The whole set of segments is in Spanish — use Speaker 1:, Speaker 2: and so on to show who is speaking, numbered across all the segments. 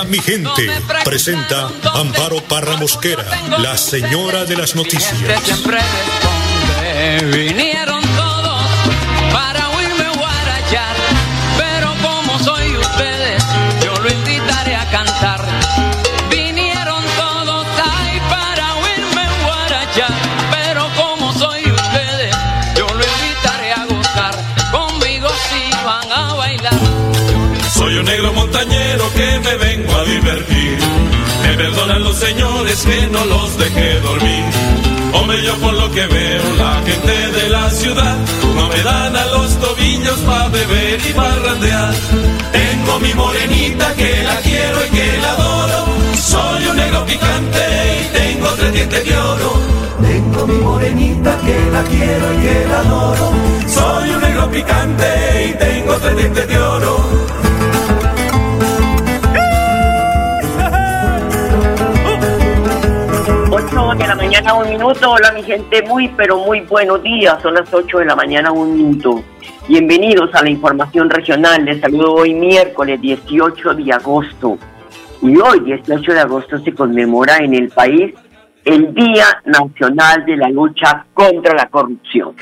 Speaker 1: Hola mi gente, presenta Amparo Parra Mosquera, la señora de las noticias.
Speaker 2: Vinieron todos para oírme guarachar. Pero como soy ustedes, yo lo invitaré a cantar. Vinieron todos ahí para oírme guarachar. Pero como soy ustedes, yo lo invitaré a gozar. Conmigo si van a bailar.
Speaker 3: Soy un negro montañero que me. Me perdonan los señores que no los dejé dormir. Hombre, yo por lo que veo, la gente de la ciudad no me dan a los tobillos para beber y parrandear. Tengo mi morenita que la quiero y que la adoro. Soy un negro picante y tengo tres dientes de oro. Tengo mi morenita que la quiero y que la adoro. Soy un negro picante y tengo tres dientes de oro.
Speaker 4: 8 de la mañana, un minuto. Hola, mi gente, muy, pero muy buenos días. Son las 8 de la mañana, un minuto. Bienvenidos a la información regional. Les saludo hoy miércoles 18 de agosto. Y hoy, 18 de agosto, se conmemora en el país el Día Nacional de la Lucha contra la Corrupción.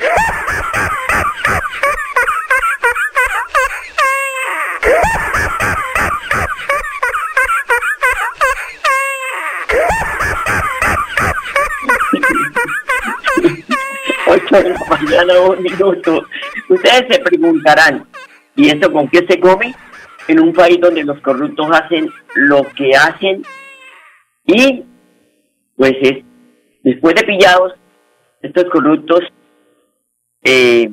Speaker 4: mañana, un minuto. Ustedes se preguntarán, ¿y esto con qué se come? En un país donde los corruptos hacen lo que hacen y, pues, es, después de pillados, estos corruptos eh,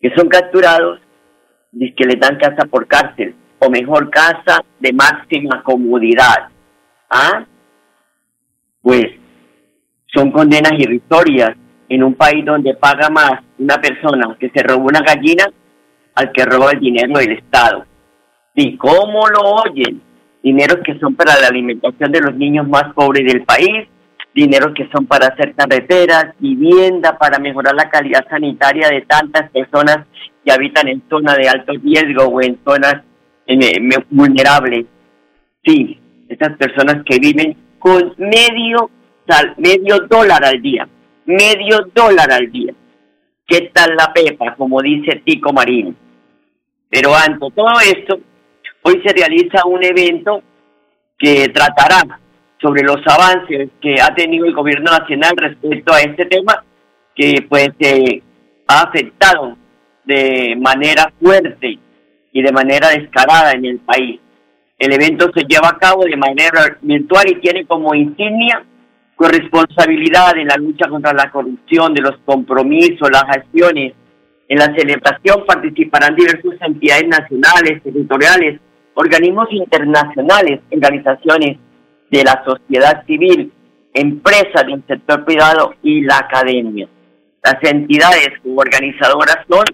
Speaker 4: que son capturados, dice que les dan casa por cárcel, o mejor, casa de máxima comodidad. ¿Ah? Pues son condenas irrisorias en un país donde paga más una persona que se robó una gallina al que roba el dinero del Estado. ¿Y cómo lo oyen? Dineros que son para la alimentación de los niños más pobres del país, dineros que son para hacer carreteras, vivienda, para mejorar la calidad sanitaria de tantas personas que habitan en zonas de alto riesgo o en zonas eh, vulnerables. Sí, estas personas que viven con medio, medio dólar al día, medio dólar al día. ¿Qué tal la pepa, como dice Tico Marín? Pero ante todo esto, hoy se realiza un evento que tratará sobre los avances que ha tenido el gobierno nacional respecto a este tema, que pues ha afectado de manera fuerte y de manera descarada en el país. El evento se lleva a cabo de manera virtual y tiene como insignia corresponsabilidad en la lucha contra la corrupción, de los compromisos, las acciones. En la celebración participarán diversas entidades nacionales, territoriales, organismos internacionales, organizaciones de la sociedad civil, empresas del sector privado y la academia. Las entidades organizadoras son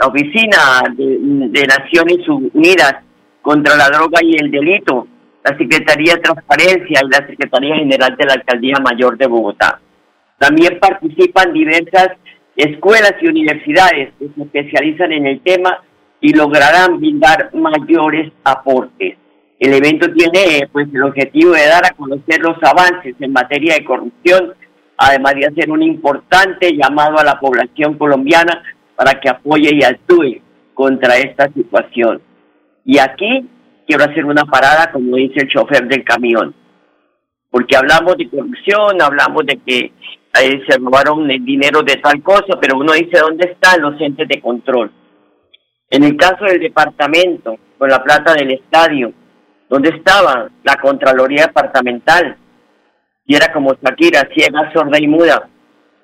Speaker 4: la Oficina de, de Naciones Unidas contra la Droga y el Delito, la Secretaría de Transparencia y la Secretaría General de la Alcaldía Mayor de Bogotá. También participan diversas escuelas y universidades que se especializan en el tema y lograrán brindar mayores aportes. El evento tiene pues el objetivo de dar a conocer los avances en materia de corrupción, además de hacer un importante llamado a la población colombiana para que apoye y actúe contra esta situación. Y aquí quiero hacer una parada, como dice el chofer del camión, porque hablamos de corrupción, hablamos de que eh, se robaron el dinero de tal cosa, pero uno dice dónde están los entes de control. En el caso del departamento, con la plata del estadio, ¿dónde estaba la Contraloría Departamental? Y era como Shakira, ciega, sorda y muda.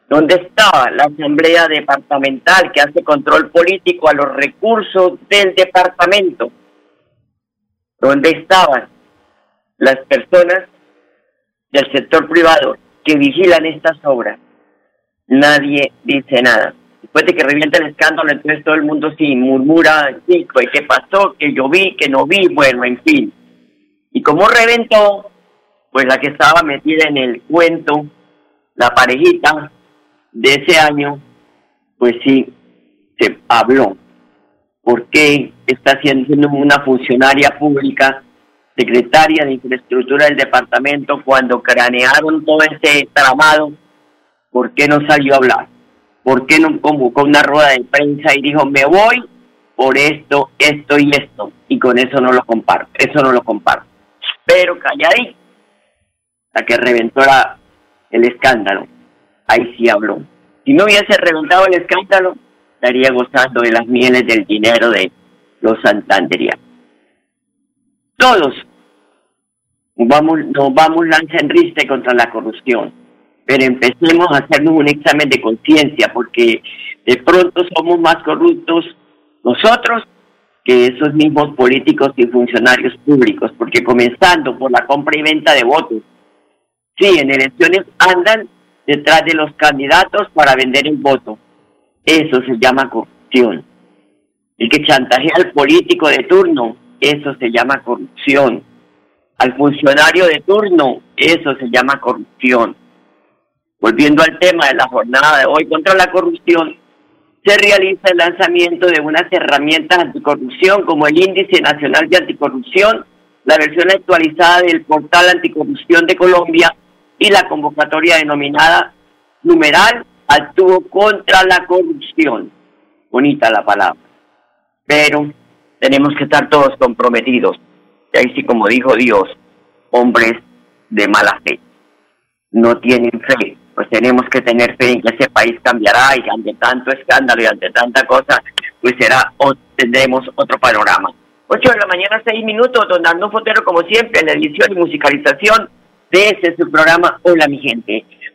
Speaker 4: ¿Dónde estaba la Asamblea Departamental que hace control político a los recursos del departamento? ¿Dónde estaban las personas del sector privado que vigilan estas obras, nadie dice nada. Después de que revienta el escándalo, entonces todo el mundo sí murmura, sí, pues, ¿qué pasó? Que yo vi, que no vi, bueno, en fin. Y como reventó, pues la que estaba metida en el cuento, la parejita de ese año, pues sí, se habló. ¿Por qué está siendo una funcionaria pública, secretaria de infraestructura del departamento, cuando cranearon todo ese tramado? ¿Por qué no salió a hablar? ¿Por qué no convocó una rueda de prensa y dijo, me voy por esto, esto y esto? Y con eso no lo comparto, eso no lo comparto. Pero calladito, la que reventó el escándalo, ahí sí habló. Si no hubiese reventado el escándalo, estaría gozando de las mieles del dinero de los santanderianos. Todos vamos, nos vamos lanza en riste contra la corrupción, pero empecemos a hacernos un examen de conciencia, porque de pronto somos más corruptos nosotros que esos mismos políticos y funcionarios públicos, porque comenzando por la compra y venta de votos, sí, en elecciones andan detrás de los candidatos para vender el voto. Eso se llama corrupción. El que chantajea al político de turno, eso se llama corrupción. Al funcionario de turno, eso se llama corrupción. Volviendo al tema de la jornada de hoy contra la corrupción, se realiza el lanzamiento de unas herramientas anticorrupción como el Índice Nacional de Anticorrupción, la versión actualizada del portal Anticorrupción de Colombia y la convocatoria denominada numeral actuó contra la corrupción. Bonita la palabra. Pero tenemos que estar todos comprometidos. Y ahí sí, como dijo Dios, hombres de mala fe. No tienen fe. Pues tenemos que tener fe en que ese país cambiará y ante tanto escándalo y ante tanta cosa, pues será o tendremos otro panorama. 8 de la mañana, 6 minutos, don Arno Fotero, como siempre, en la edición y musicalización de ese su programa Hola mi gente.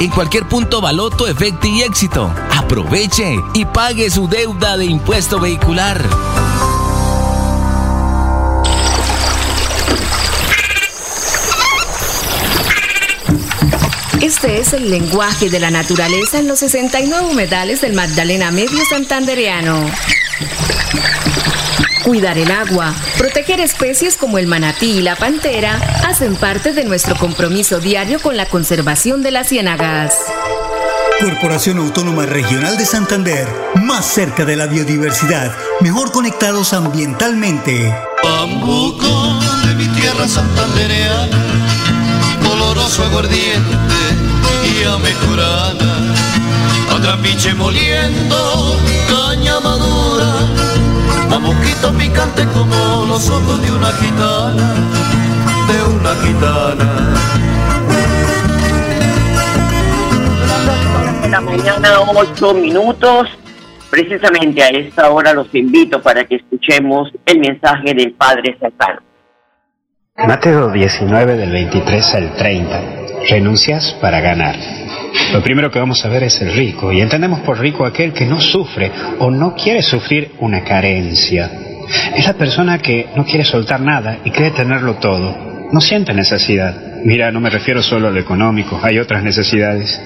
Speaker 5: en cualquier punto baloto, efecto y éxito. Aproveche y pague su deuda de impuesto vehicular.
Speaker 6: Este es el lenguaje de la naturaleza en los 69 humedales del Magdalena Medio Santandereano. Cuidar el agua, proteger especies como el manatí y la pantera hacen parte de nuestro compromiso diario con la conservación de las ciénagas.
Speaker 7: Corporación Autónoma Regional de Santander, más cerca de la biodiversidad, mejor conectados ambientalmente.
Speaker 8: Pambuco de mi tierra santandereana, oloroso aguardiente y amejorana, atrapiche moliendo, caña madura, mamuquito picante como los ojos de una gitana, de una gitana.
Speaker 4: de la mañana, 8 minutos. Precisamente a esta hora los invito para que escuchemos el mensaje del Padre Satán.
Speaker 9: Mateo 19 del 23 al 30. Renuncias para ganar. Lo primero que vamos a ver es el rico, y entendemos por rico aquel que no sufre o no quiere sufrir una carencia. Es la persona que no quiere soltar nada y cree tenerlo todo. No siente necesidad. Mira, no me refiero solo a lo económico, hay otras necesidades.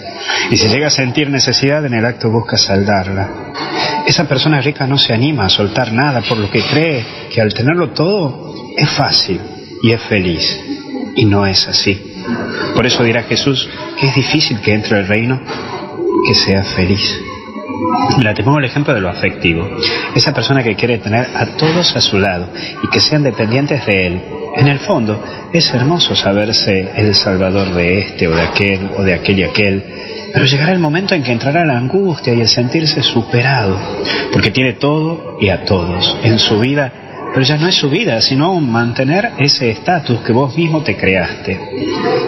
Speaker 9: Y si llega a sentir necesidad, en el acto busca saldarla. Esa persona rica no se anima a soltar nada por lo que cree que al tenerlo todo es fácil y es feliz. Y no es así. Por eso dirá Jesús que es difícil que entre el reino, que sea feliz. Mira, te pongo el ejemplo de lo afectivo. Esa persona que quiere tener a todos a su lado y que sean dependientes de él. En el fondo, es hermoso saberse el salvador de este o de aquel o de aquel y aquel. Pero llegará el momento en que entrará la angustia y el sentirse superado, porque tiene todo y a todos. En su vida pero ya no es su vida, sino mantener ese estatus que vos mismo te creaste.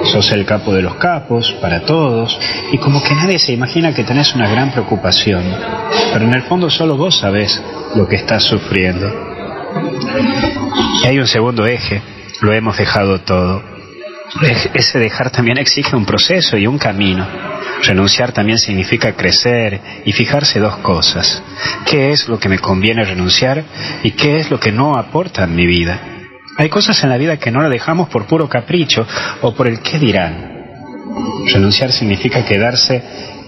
Speaker 9: Sos el capo de los capos para todos y como que nadie se imagina que tenés una gran preocupación, pero en el fondo solo vos sabés lo que estás sufriendo. Y hay un segundo eje, lo hemos dejado todo. Ese dejar también exige un proceso y un camino. Renunciar también significa crecer y fijarse dos cosas. ¿Qué es lo que me conviene renunciar y qué es lo que no aporta en mi vida? Hay cosas en la vida que no la dejamos por puro capricho o por el qué dirán. Renunciar significa quedarse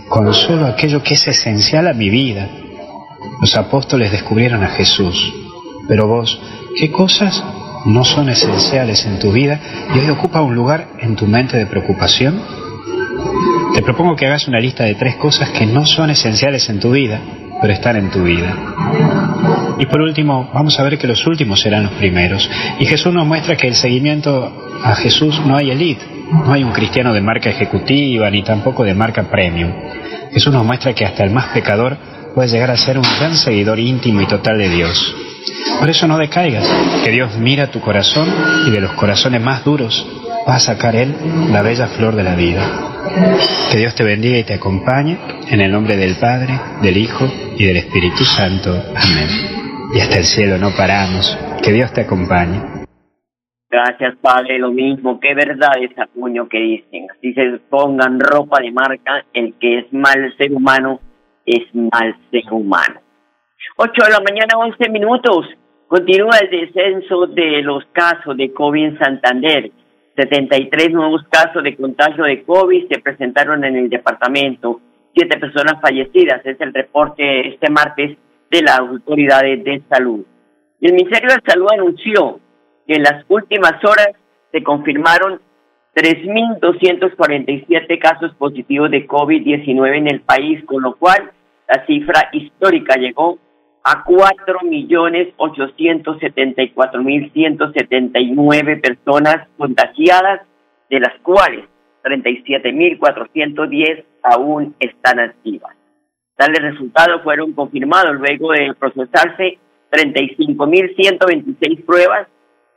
Speaker 9: con solo aquello que es esencial a mi vida. Los apóstoles descubrieron a Jesús, pero vos, ¿qué cosas no son esenciales en tu vida y hoy ocupa un lugar en tu mente de preocupación? Te propongo que hagas una lista de tres cosas que no son esenciales en tu vida, pero están en tu vida. Y por último, vamos a ver que los últimos serán los primeros. Y Jesús nos muestra que el seguimiento a Jesús no hay elite, no hay un cristiano de marca ejecutiva ni tampoco de marca premium. Jesús nos muestra que hasta el más pecador puede llegar a ser un gran seguidor íntimo y total de Dios. Por eso no decaigas, que Dios mira tu corazón y de los corazones más duros va a sacar Él la bella flor de la vida. Que Dios te bendiga y te acompañe en el nombre del Padre, del Hijo y del Espíritu Santo. Amén. Y hasta el cielo no paramos. Que Dios te acompañe.
Speaker 4: Gracias, Padre. Lo mismo. Qué verdad es puño que dicen. Si se pongan ropa de marca, el que es mal ser humano es mal ser humano. 8 de la mañana, 11 minutos. Continúa el descenso de los casos de COVID en Santander. 73 nuevos casos de contagio de COVID se presentaron en el departamento. Siete personas fallecidas es el reporte este martes de las autoridades de salud. El Ministerio de Salud anunció que en las últimas horas se confirmaron 3.247 casos positivos de COVID-19 en el país, con lo cual la cifra histórica llegó a cuatro millones ochocientos setenta y cuatro mil ciento setenta y nueve personas contagiadas, de las cuales treinta y siete mil cuatrocientos diez aún están activas. Tales resultados fueron confirmados luego de procesarse treinta y cinco mil ciento veintiséis pruebas,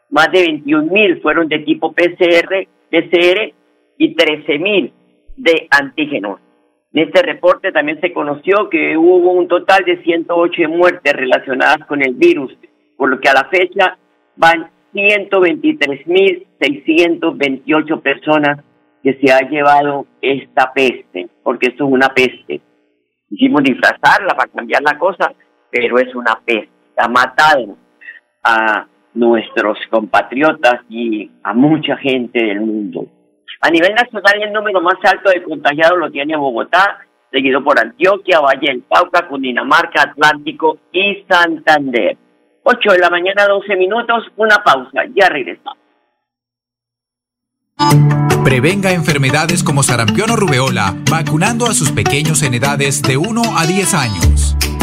Speaker 4: más de veintiún mil fueron de tipo PCR, PCR y trece mil de antígenos. En este reporte también se conoció que hubo un total de 108 muertes relacionadas con el virus, por lo que a la fecha van 123.628 personas que se ha llevado esta peste, porque esto es una peste. Hicimos disfrazarla para cambiar la cosa, pero es una peste. Ha matado a nuestros compatriotas y a mucha gente del mundo. A nivel nacional, el número más alto de contagiados lo tiene Bogotá, seguido por Antioquia, Valle del Cauca, Cundinamarca, Atlántico y Santander. 8 de la mañana, 12 minutos, una pausa, ya regresamos.
Speaker 10: Prevenga enfermedades como sarampión o rubeola vacunando a sus pequeños en edades de 1 a 10 años.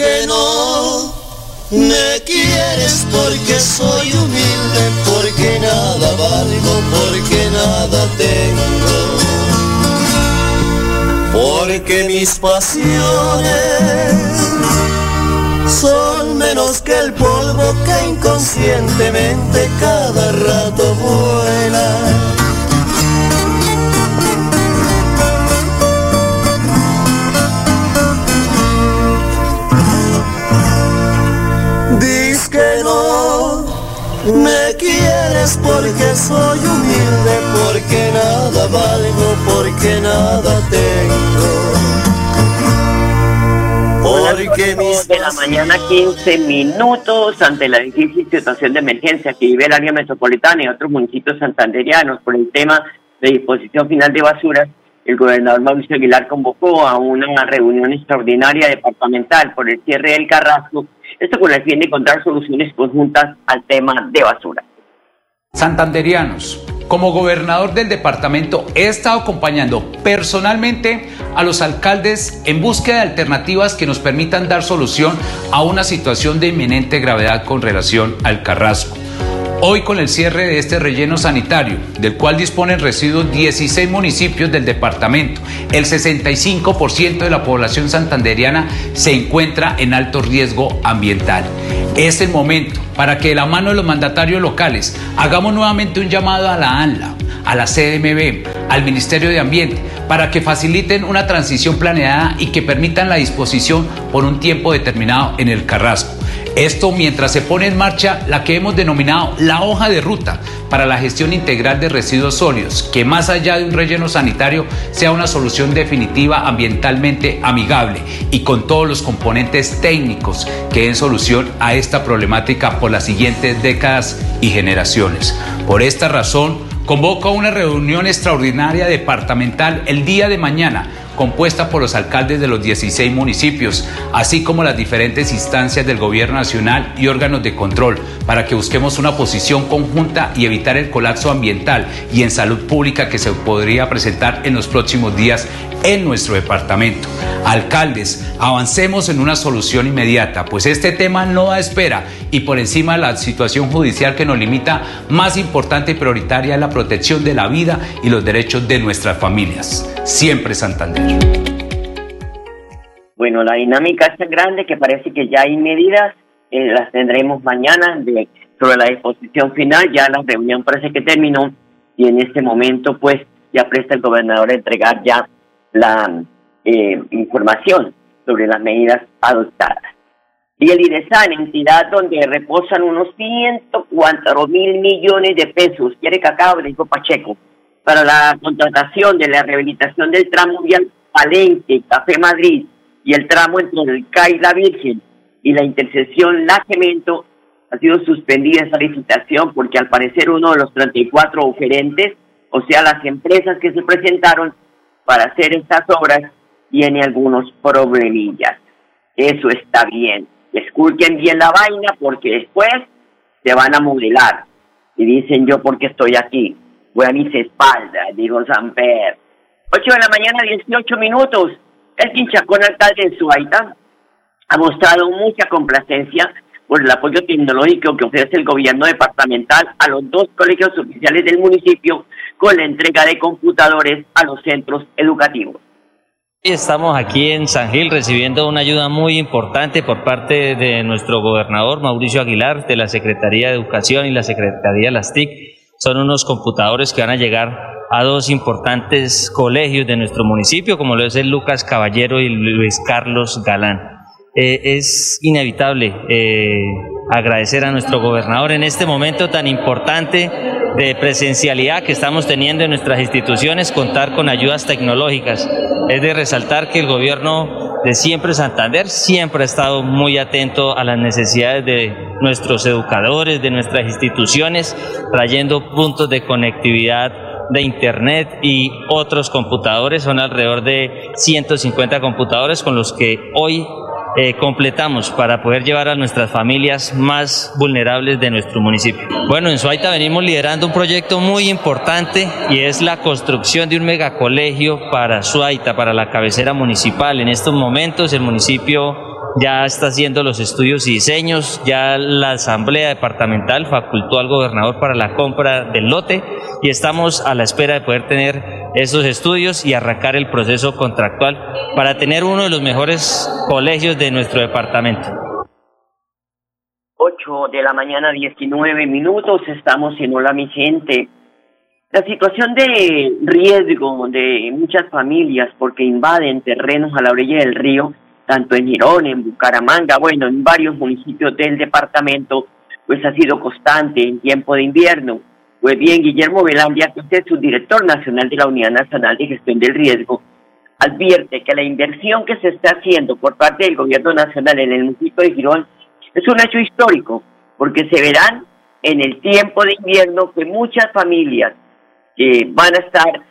Speaker 8: Que no me quieres porque soy humilde, porque nada valgo, porque nada tengo. porque mis pasiones son menos que el polvo que inconscientemente cada rato vuela. Quieres porque soy humilde, porque nada valgo, porque nada tengo.
Speaker 4: Porque mis de la mañana 15 minutos ante la difícil situación de emergencia que vive el área metropolitana y otros municipios santanderianos por el tema de disposición final de basuras, el gobernador Mauricio Aguilar convocó a una reunión extraordinaria departamental por el cierre del Carrasco, esto con el fin de encontrar soluciones conjuntas al tema de basura.
Speaker 11: Santanderianos, como gobernador del departamento he estado acompañando personalmente a los alcaldes en búsqueda de alternativas que nos permitan dar solución a una situación de inminente gravedad con relación al Carrasco. Hoy con el cierre de este relleno sanitario, del cual disponen residuos 16 municipios del departamento, el 65% de la población santanderiana se encuentra en alto riesgo ambiental. Es el momento para que de la mano de los mandatarios locales hagamos nuevamente un llamado a la ANLA, a la CDMB, al Ministerio de Ambiente, para que faciliten una transición planeada y que permitan la disposición por un tiempo determinado en el Carrasco. Esto mientras se pone en marcha la que hemos denominado la hoja de ruta para la gestión integral de residuos sólidos, que más allá de un relleno sanitario sea una solución definitiva ambientalmente amigable y con todos los componentes técnicos que den solución a esta problemática por las siguientes décadas y generaciones. Por esta razón, convoco a una reunión extraordinaria departamental el día de mañana compuesta por los alcaldes de los 16 municipios, así como las diferentes instancias del gobierno nacional y órganos de control, para que busquemos una posición conjunta y evitar el colapso ambiental y en salud pública que se podría presentar en los próximos días en nuestro departamento. Alcaldes, avancemos en una solución inmediata, pues este tema no da espera y por encima de la situación judicial que nos limita, más importante y prioritaria es la protección de la vida y los derechos de nuestras familias. Siempre Santander.
Speaker 4: Bueno, la dinámica es tan grande que parece que ya hay medidas, eh, las tendremos mañana sobre la disposición final, ya la reunión parece que terminó y en este momento pues ya presta el gobernador a entregar ya la eh, información sobre las medidas adoptadas. Y el IDESAN, entidad donde reposan unos 104 mil millones de pesos, quiere cacao, dijo Pacheco, para la contratación de la rehabilitación del tramo vial Palenque, Café Madrid y el tramo entre el CAI La Virgen y la intersección La Cemento, ha sido suspendida esa licitación porque al parecer uno de los 34 oferentes, o sea, las empresas que se presentaron para hacer estas obras, tiene algunos problemillas. Eso está bien. Escuchen bien la vaina porque después se van a modelar. Y dicen yo porque estoy aquí. Voy a mis espaldas, dijo Samper. 8 de la mañana, 18 minutos. El quinchacón alcalde de Suaita ha mostrado mucha complacencia por el apoyo tecnológico que ofrece el gobierno departamental a los dos colegios oficiales del municipio con la entrega de computadores a los centros educativos.
Speaker 12: Estamos aquí en San Gil recibiendo una ayuda muy importante por parte de nuestro gobernador Mauricio Aguilar, de la Secretaría de Educación y la Secretaría de las TIC. Son unos computadores que van a llegar a dos importantes colegios de nuestro municipio, como lo es el Lucas Caballero y Luis Carlos Galán. Eh, es inevitable eh, agradecer a nuestro gobernador en este momento tan importante de presencialidad que estamos teniendo en nuestras instituciones, contar con ayudas tecnológicas. Es de resaltar que el gobierno de siempre Santander siempre ha estado muy atento a las necesidades de nuestros educadores, de nuestras instituciones, trayendo puntos de conectividad de Internet y otros computadores. Son alrededor de 150 computadores con los que hoy eh, completamos para poder llevar a nuestras familias más vulnerables de nuestro municipio. Bueno, en Suaita venimos liderando un proyecto muy importante y es la construcción de un megacolegio para Suaita, para la cabecera municipal. En estos momentos el municipio ya está haciendo los estudios y diseños, ya la Asamblea Departamental facultó al gobernador para la compra del lote y estamos a la espera de poder tener esos estudios y arrancar el proceso contractual para tener uno de los mejores colegios de nuestro departamento.
Speaker 4: 8 de la mañana, 19 minutos, estamos en Hola mi gente. La situación de riesgo de muchas familias porque invaden terrenos a la orilla del río, tanto en Girón, en Bucaramanga, bueno, en varios municipios del departamento, pues ha sido constante en tiempo de invierno. Pues bien, Guillermo Velandia, subdirector nacional de la Unidad Nacional de Gestión del Riesgo, advierte que la inversión que se está haciendo por parte del gobierno nacional en el municipio de Girón es un hecho histórico, porque se verán en el tiempo de invierno que muchas familias eh, van a estar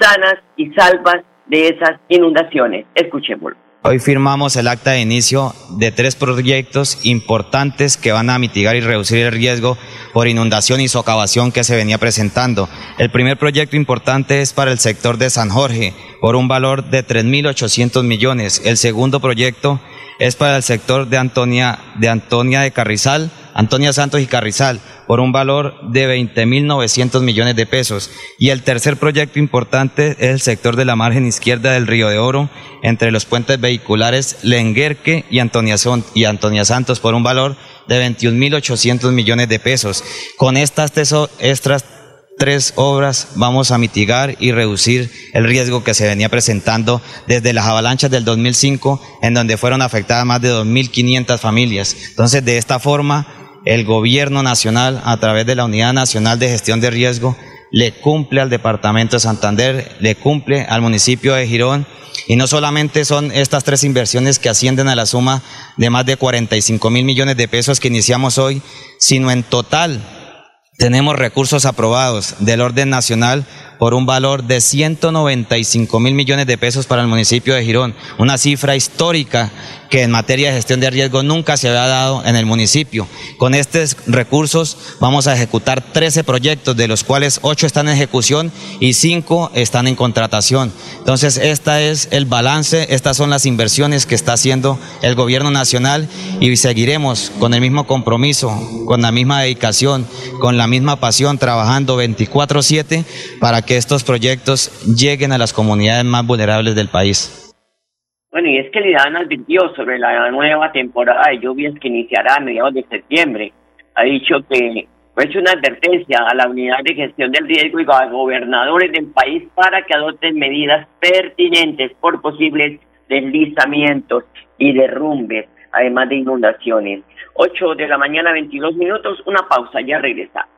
Speaker 4: sanas y salvas de esas inundaciones. Escuchémoslo.
Speaker 13: Hoy firmamos el acta de inicio de tres proyectos importantes que van a mitigar y reducir el riesgo por inundación y socavación que se venía presentando. El primer proyecto importante es para el sector de San Jorge por un valor de 3.800 millones. El segundo proyecto es para el sector de Antonia de, Antonia de Carrizal, Antonia Santos y Carrizal, por un valor de 20.900 millones de pesos. Y el tercer proyecto importante es el sector de la margen izquierda del Río de Oro, entre los puentes vehiculares Lenguerque y Antonia, Santos, por un valor de 21.800 millones de pesos. Con estas extras tres obras vamos a mitigar y reducir el riesgo que se venía presentando desde las avalanchas del 2005, en donde fueron afectadas más de 2.500 familias. Entonces, de esta forma, el gobierno nacional, a través de la Unidad Nacional de Gestión de Riesgo, le cumple al Departamento de Santander, le cumple al municipio de Girón, y no solamente son estas tres inversiones que ascienden a la suma de más de 45 mil millones de pesos que iniciamos hoy, sino en total tenemos recursos aprobados del orden nacional por un valor de 195 mil millones de pesos para el municipio de Girón, una cifra histórica que en materia de gestión de riesgo nunca se había dado en el municipio. Con estos recursos vamos a ejecutar 13 proyectos, de los cuales 8 están en ejecución y 5 están en contratación. Entonces, este es el balance, estas son las inversiones que está haciendo el gobierno nacional y seguiremos con el mismo compromiso, con la misma dedicación, con la misma pasión, trabajando 24/7 para que estos proyectos lleguen a las comunidades más vulnerables del país.
Speaker 4: Bueno, y es que Lidán advirtió sobre la nueva temporada de lluvias que iniciará a mediados de septiembre. Ha dicho que ha hecho una advertencia a la unidad de gestión del riesgo y a gobernadores del país para que adopten medidas pertinentes por posibles deslizamientos y derrumbes, además de inundaciones. 8 de la mañana, 22 minutos, una pausa, ya regresamos.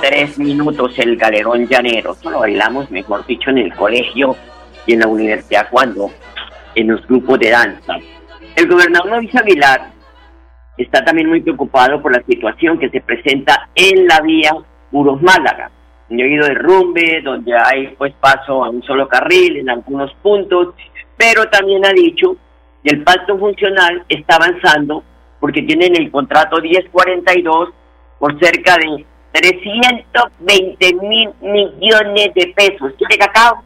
Speaker 4: Tres minutos el galerón llanero. Lo bailamos, mejor dicho, en el colegio y en la universidad cuando en los grupos de danza. El gobernador Luis Aguilar está también muy preocupado por la situación que se presenta en la vía Puros Málaga he oído derrumbe, donde hay pues paso a un solo carril en algunos puntos, pero también ha dicho que el pacto funcional está avanzando porque tienen el contrato 1042 por cerca de 320 mil millones de pesos. ¿Quiere cacao?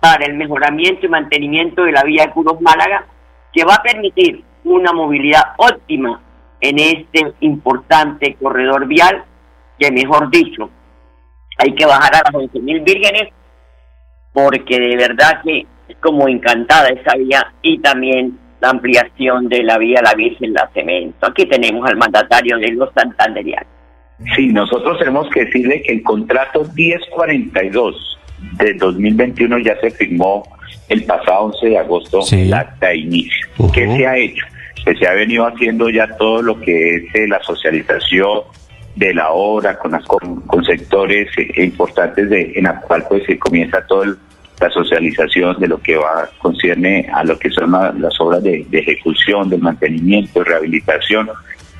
Speaker 4: Para el mejoramiento y mantenimiento de la vía de Curos Málaga, que va a permitir una movilidad óptima en este importante corredor vial, que mejor dicho, hay que bajar a las 11.000 vírgenes porque de verdad que es como encantada esa vía y también la ampliación de la vía La Virgen La Cemento. Aquí tenemos al mandatario de los santanderianos.
Speaker 14: Sí, nosotros tenemos que decirle que el contrato 1042 de 2021 ya se firmó el pasado 11 de agosto, el acta de inicio. ¿Qué se ha hecho? Que se ha venido haciendo ya todo lo que es eh, la socialización, de la obra, con, con, sectores eh, importantes de, en la cual pues se comienza todo el la socialización de lo que va concierne a lo que son las obras de, ejecución, de mantenimiento, rehabilitación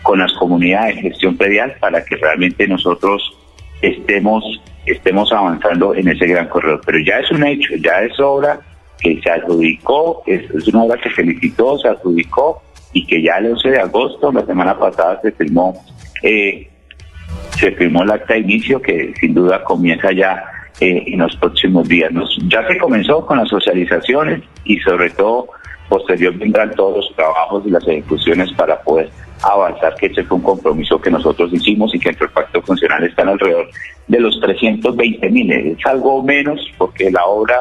Speaker 14: con las comunidades de gestión predial para que realmente nosotros estemos estemos avanzando en ese gran corredor. Pero ya es un hecho, ya es obra que se adjudicó, es, una obra que se licitó, se adjudicó y que ya el 11 de agosto, la semana pasada, se firmó eh, se firmó el acta de inicio que sin duda comienza ya eh, en los próximos días. ya se comenzó con las socializaciones y sobre todo posterior vendrán todos los trabajos y las ejecuciones para poder avanzar, que ese fue un compromiso que nosotros hicimos y que entre el pacto funcional están alrededor de los 320 mil. Es algo menos porque la obra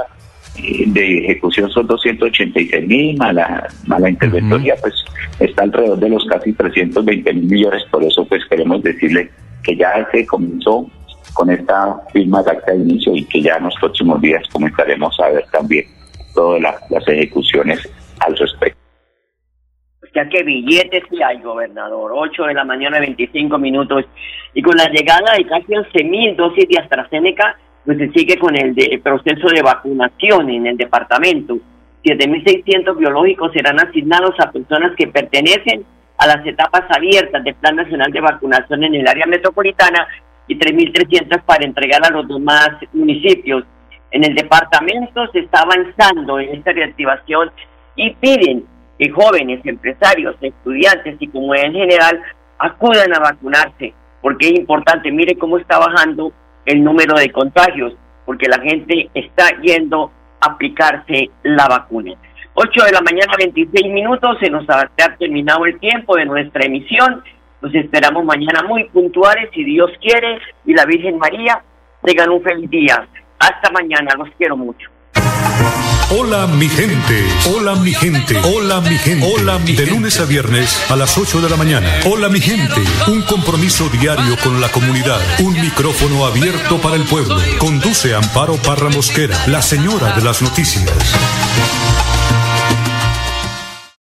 Speaker 14: eh, de ejecución son 286 mil, mala, mala interventoría, pues está alrededor de los casi 320 mil millones, por eso pues queremos decirle que ya se comenzó con esta firma de acta de inicio y que ya en los próximos días comenzaremos a ver también todas las, ejecuciones al respecto.
Speaker 4: Ya que billetes sí hay, gobernador. 8 de la mañana, 25 minutos. Y con la llegada de casi 11.000 dosis de AstraZeneca, pues se sigue con el, proceso de vacunación en el departamento. 7.600 biológicos serán asignados a personas que pertenecen a las etapas abiertas del Plan Nacional de Vacunación en el área metropolitana y 3.300 para entregar a los demás municipios. En el departamento se está avanzando en esta reactivación y piden que jóvenes, empresarios, estudiantes y comunidad en general acudan a vacunarse, porque es importante, mire cómo está bajando el número de contagios, porque la gente está yendo a aplicarse la vacuna. 8 de la mañana, 26 minutos, se nos ha terminado el tiempo de nuestra emisión. Los esperamos mañana muy puntuales, si Dios quiere, y la Virgen María. Tengan un feliz día. Hasta mañana, los quiero mucho.
Speaker 1: Hola mi gente, hola mi gente, hola mi gente, hola mi De lunes a viernes a las 8 de la mañana. Hola mi gente, un compromiso diario con la comunidad, un micrófono abierto para el pueblo. Conduce Amparo Parra Mosquera, la señora de las noticias.